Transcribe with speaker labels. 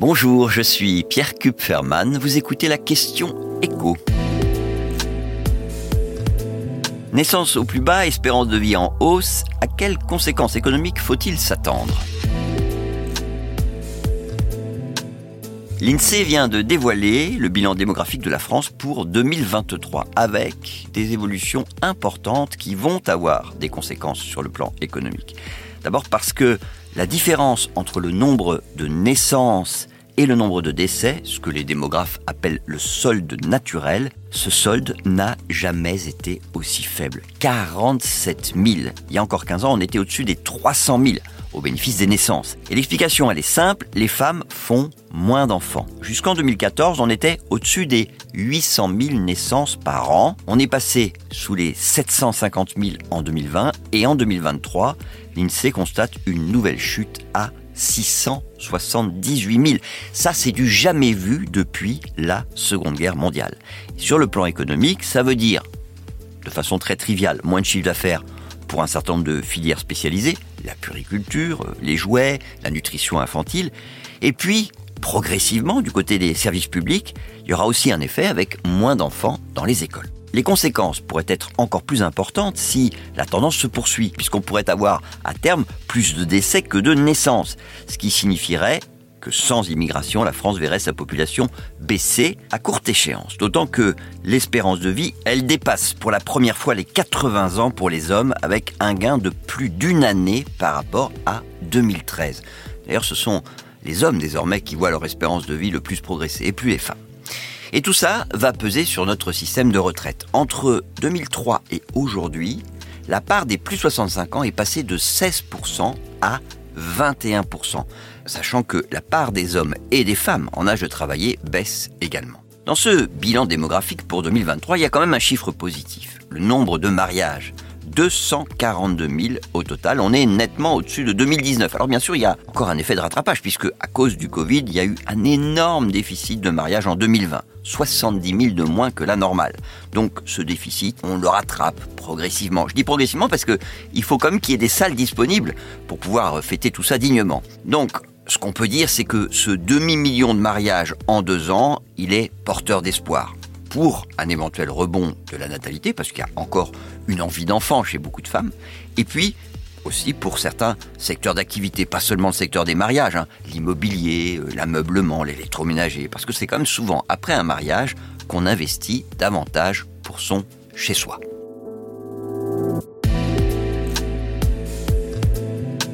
Speaker 1: Bonjour, je suis Pierre Kupferman. Vous écoutez la question écho. Naissance au plus bas, espérance de vie en hausse, à quelles conséquences économiques faut-il s'attendre? L'INSEE vient de dévoiler le bilan démographique de la France pour 2023 avec des évolutions importantes qui vont avoir des conséquences sur le plan économique. D'abord parce que la différence entre le nombre de naissances et le nombre de décès, ce que les démographes appellent le solde naturel, ce solde n'a jamais été aussi faible. 47 000. Il y a encore 15 ans, on était au-dessus des 300 000 au bénéfice des naissances. Et l'explication, elle est simple, les femmes font moins d'enfants. Jusqu'en 2014, on était au-dessus des 800 000 naissances par an. On est passé sous les 750 000 en 2020 et en 2023, l'INSEE constate une nouvelle chute à 678 000. Ça, c'est du jamais vu depuis la Seconde Guerre mondiale. sur le plan économique, ça veut dire, de façon très triviale, moins de chiffre d'affaires pour un certain nombre de filières spécialisées, la puriculture, les jouets, la nutrition infantile, et puis progressivement, du côté des services publics, il y aura aussi un effet avec moins d'enfants dans les écoles. Les conséquences pourraient être encore plus importantes si la tendance se poursuit, puisqu'on pourrait avoir à terme plus de décès que de naissances, ce qui signifierait que sans immigration, la France verrait sa population baisser à courte échéance. D'autant que l'espérance de vie, elle dépasse pour la première fois les 80 ans pour les hommes, avec un gain de plus d'une année par rapport à 2013. D'ailleurs, ce sont les hommes désormais qui voient leur espérance de vie le plus progresser, et plus les. Et tout ça va peser sur notre système de retraite. Entre 2003 et aujourd'hui, la part des plus 65 ans est passée de 16% à 21%, sachant que la part des hommes et des femmes en âge de travailler baisse également. Dans ce bilan démographique pour 2023, il y a quand même un chiffre positif, le nombre de mariages 242 000 au total. On est nettement au-dessus de 2019. Alors bien sûr, il y a encore un effet de rattrapage puisque à cause du Covid, il y a eu un énorme déficit de mariage en 2020. 70 000 de moins que la normale. Donc ce déficit, on le rattrape progressivement. Je dis progressivement parce que il faut quand même qu'il y ait des salles disponibles pour pouvoir fêter tout ça dignement. Donc ce qu'on peut dire, c'est que ce demi-million de mariages en deux ans, il est porteur d'espoir pour un éventuel rebond de la natalité, parce qu'il y a encore une envie d'enfant chez beaucoup de femmes, et puis aussi pour certains secteurs d'activité, pas seulement le secteur des mariages, hein, l'immobilier, euh, l'ameublement, l'électroménager, parce que c'est quand même souvent après un mariage qu'on investit davantage pour son chez-soi.